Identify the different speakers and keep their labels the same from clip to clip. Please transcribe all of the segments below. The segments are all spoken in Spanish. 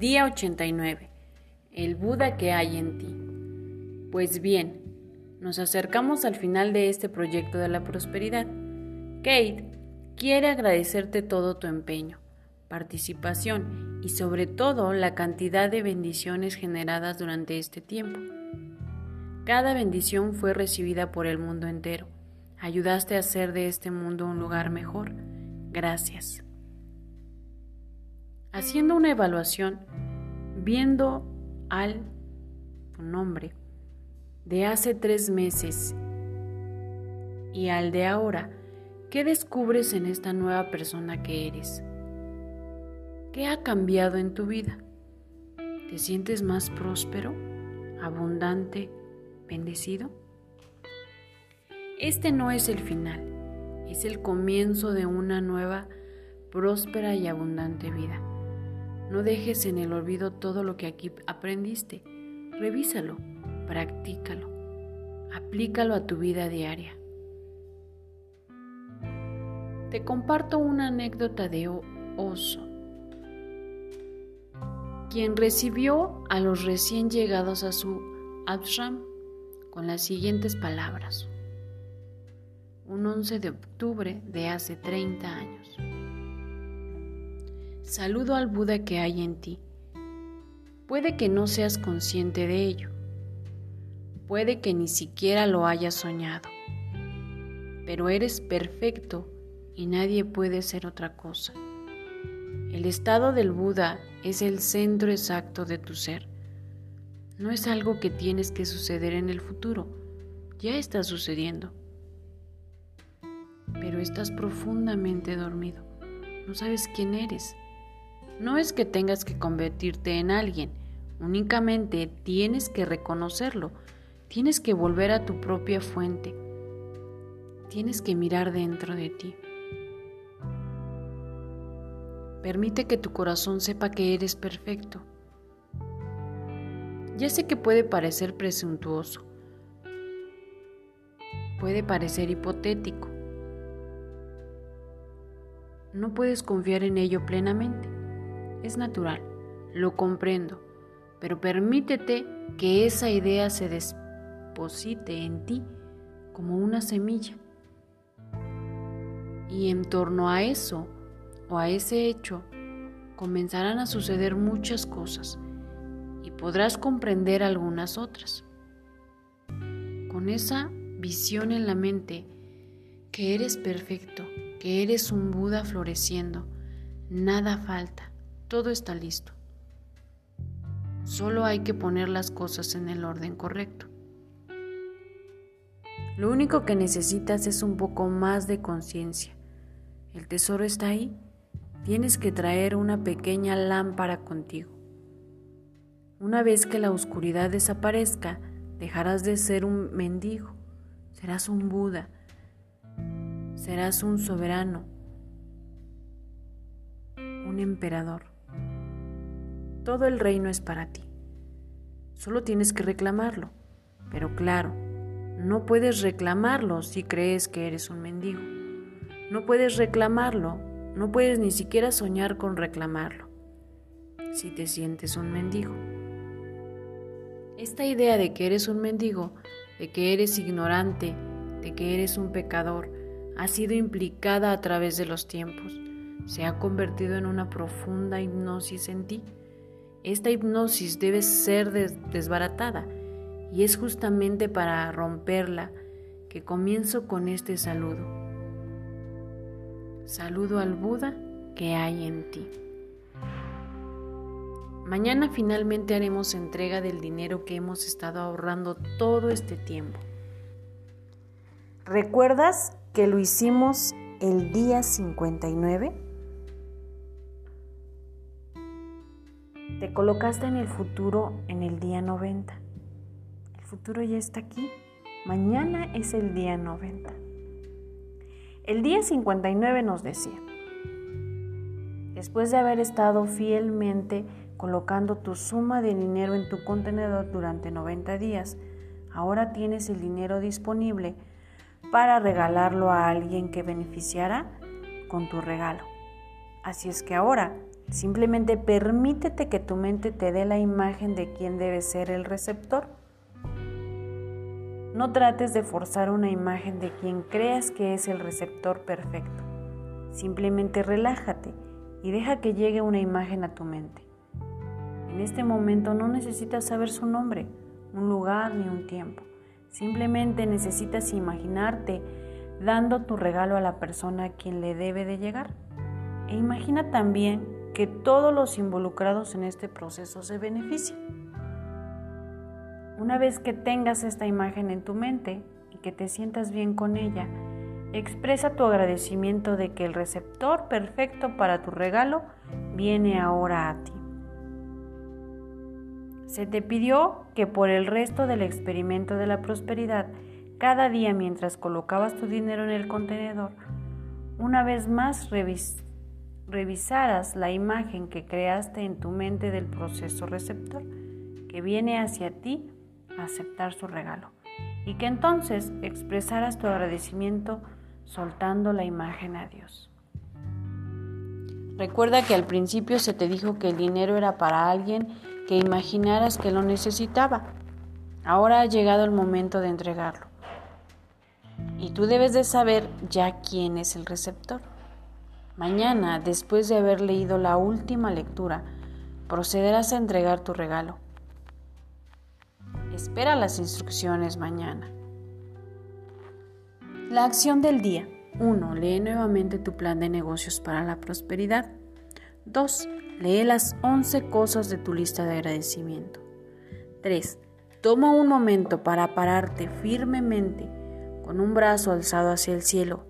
Speaker 1: Día 89. El Buda que hay en ti. Pues bien, nos acercamos al final de este proyecto de la prosperidad. Kate quiere agradecerte todo tu empeño, participación y sobre todo la cantidad de bendiciones generadas durante este tiempo. Cada bendición fue recibida por el mundo entero. Ayudaste a hacer de este mundo un lugar mejor. Gracias. Haciendo una evaluación, viendo al nombre de hace tres meses y al de ahora, ¿qué descubres en esta nueva persona que eres? ¿Qué ha cambiado en tu vida? ¿Te sientes más próspero, abundante, bendecido? Este no es el final, es el comienzo de una nueva, próspera y abundante vida. No dejes en el olvido todo lo que aquí aprendiste. Revísalo, practícalo, aplícalo a tu vida diaria. Te comparto una anécdota de Oso, quien recibió a los recién llegados a su ashram con las siguientes palabras. Un 11 de octubre de hace 30 años. Saludo al Buda que hay en ti. Puede que no seas consciente de ello. Puede que ni siquiera lo hayas soñado. Pero eres perfecto y nadie puede ser otra cosa. El estado del Buda es el centro exacto de tu ser. No es algo que tienes que suceder en el futuro, ya está sucediendo. Pero estás profundamente dormido, no sabes quién eres. No es que tengas que convertirte en alguien, únicamente tienes que reconocerlo, tienes que volver a tu propia fuente, tienes que mirar dentro de ti. Permite que tu corazón sepa que eres perfecto. Ya sé que puede parecer presuntuoso, puede parecer hipotético. No puedes confiar en ello plenamente. Es natural, lo comprendo, pero permítete que esa idea se deposite en ti como una semilla. Y en torno a eso, o a ese hecho, comenzarán a suceder muchas cosas y podrás comprender algunas otras. Con esa visión en la mente, que eres perfecto, que eres un Buda floreciendo, nada falta, todo está listo. Solo hay que poner las cosas en el orden correcto. Lo único que necesitas es un poco más de conciencia. El tesoro está ahí tienes que traer una pequeña lámpara contigo. Una vez que la oscuridad desaparezca, dejarás de ser un mendigo, serás un Buda, serás un soberano, un emperador. Todo el reino es para ti. Solo tienes que reclamarlo. Pero claro, no puedes reclamarlo si crees que eres un mendigo. No puedes reclamarlo no puedes ni siquiera soñar con reclamarlo si te sientes un mendigo. Esta idea de que eres un mendigo, de que eres ignorante, de que eres un pecador, ha sido implicada a través de los tiempos. Se ha convertido en una profunda hipnosis en ti. Esta hipnosis debe ser desbaratada y es justamente para romperla que comienzo con este saludo. Saludo al Buda que hay en ti. Mañana finalmente haremos entrega del dinero que hemos estado ahorrando todo este tiempo. ¿Recuerdas que lo hicimos el día 59? Te colocaste en el futuro en el día 90. El futuro ya está aquí. Mañana es el día 90. El día 59 nos decía, después de haber estado fielmente colocando tu suma de dinero en tu contenedor durante 90 días, ahora tienes el dinero disponible para regalarlo a alguien que beneficiará con tu regalo. Así es que ahora Simplemente permítete que tu mente te dé la imagen de quién debe ser el receptor. No trates de forzar una imagen de quien creas que es el receptor perfecto. Simplemente relájate y deja que llegue una imagen a tu mente. En este momento no necesitas saber su nombre, un lugar ni un tiempo. Simplemente necesitas imaginarte dando tu regalo a la persona a quien le debe de llegar. E imagina también que todos los involucrados en este proceso se benefician. Una vez que tengas esta imagen en tu mente y que te sientas bien con ella, expresa tu agradecimiento de que el receptor perfecto para tu regalo viene ahora a ti. Se te pidió que por el resto del experimento de la prosperidad, cada día mientras colocabas tu dinero en el contenedor, una vez más revisaras la imagen que creaste en tu mente del proceso receptor que viene hacia ti a aceptar su regalo y que entonces expresaras tu agradecimiento soltando la imagen a Dios. Recuerda que al principio se te dijo que el dinero era para alguien que imaginaras que lo necesitaba. Ahora ha llegado el momento de entregarlo. Y tú debes de saber ya quién es el receptor. Mañana, después de haber leído la última lectura, procederás a entregar tu regalo. Espera las instrucciones mañana. La acción del día. 1. Lee nuevamente tu plan de negocios para la prosperidad. 2. Lee las 11 cosas de tu lista de agradecimiento. 3. Toma un momento para pararte firmemente con un brazo alzado hacia el cielo, el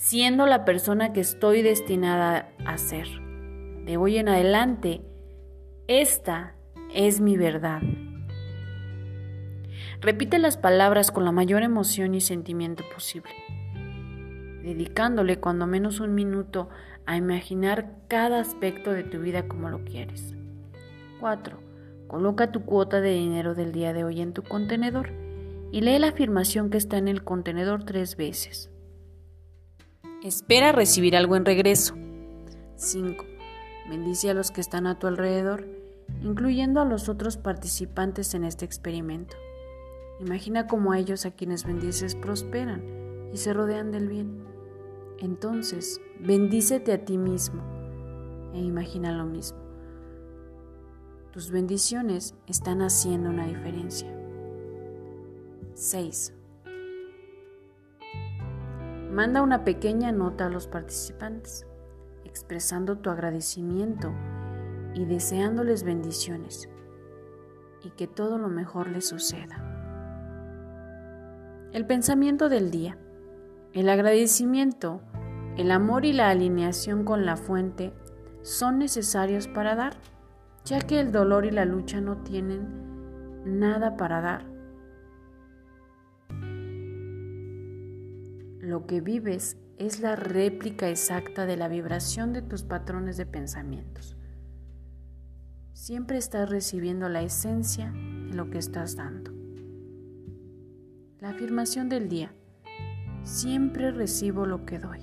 Speaker 1: siendo la persona que estoy destinada a ser. De hoy en adelante, esta es mi verdad. Repite las palabras con la mayor emoción y sentimiento posible, dedicándole cuando menos un minuto a imaginar cada aspecto de tu vida como lo quieres. 4. Coloca tu cuota de dinero del día de hoy en tu contenedor y lee la afirmación que está en el contenedor tres veces. Espera recibir algo en regreso. 5. Bendice a los que están a tu alrededor, incluyendo a los otros participantes en este experimento. Imagina cómo ellos a quienes bendices prosperan y se rodean del bien. Entonces, bendícete a ti mismo e imagina lo mismo. Tus bendiciones están haciendo una diferencia. 6. Manda una pequeña nota a los participantes, expresando tu agradecimiento y deseándoles bendiciones y que todo lo mejor les suceda. El pensamiento del día. El agradecimiento el amor y la alineación con la fuente son necesarios para dar, ya que el dolor y la lucha no tienen nada para dar. Lo que vives es la réplica exacta de la vibración de tus patrones de pensamientos. Siempre estás recibiendo la esencia de lo que estás dando. La afirmación del día. Siempre recibo lo que doy.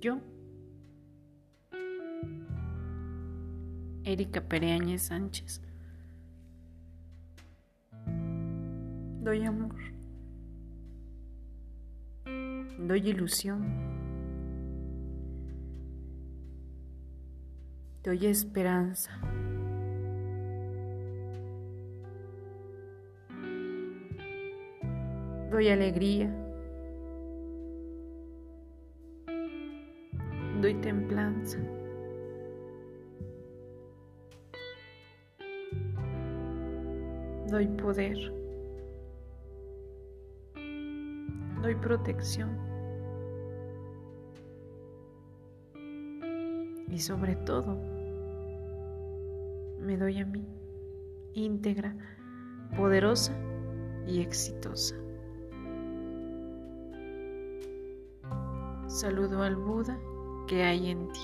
Speaker 1: Yo, Erika Pereañez Sánchez, doy amor, doy ilusión, doy esperanza. Doy alegría. doy templanza. Doy poder. Doy protección.
Speaker 2: y sobre todo me doy a mí, íntegra, poderosa y exitosa. Saludo al Buda que hay en ti.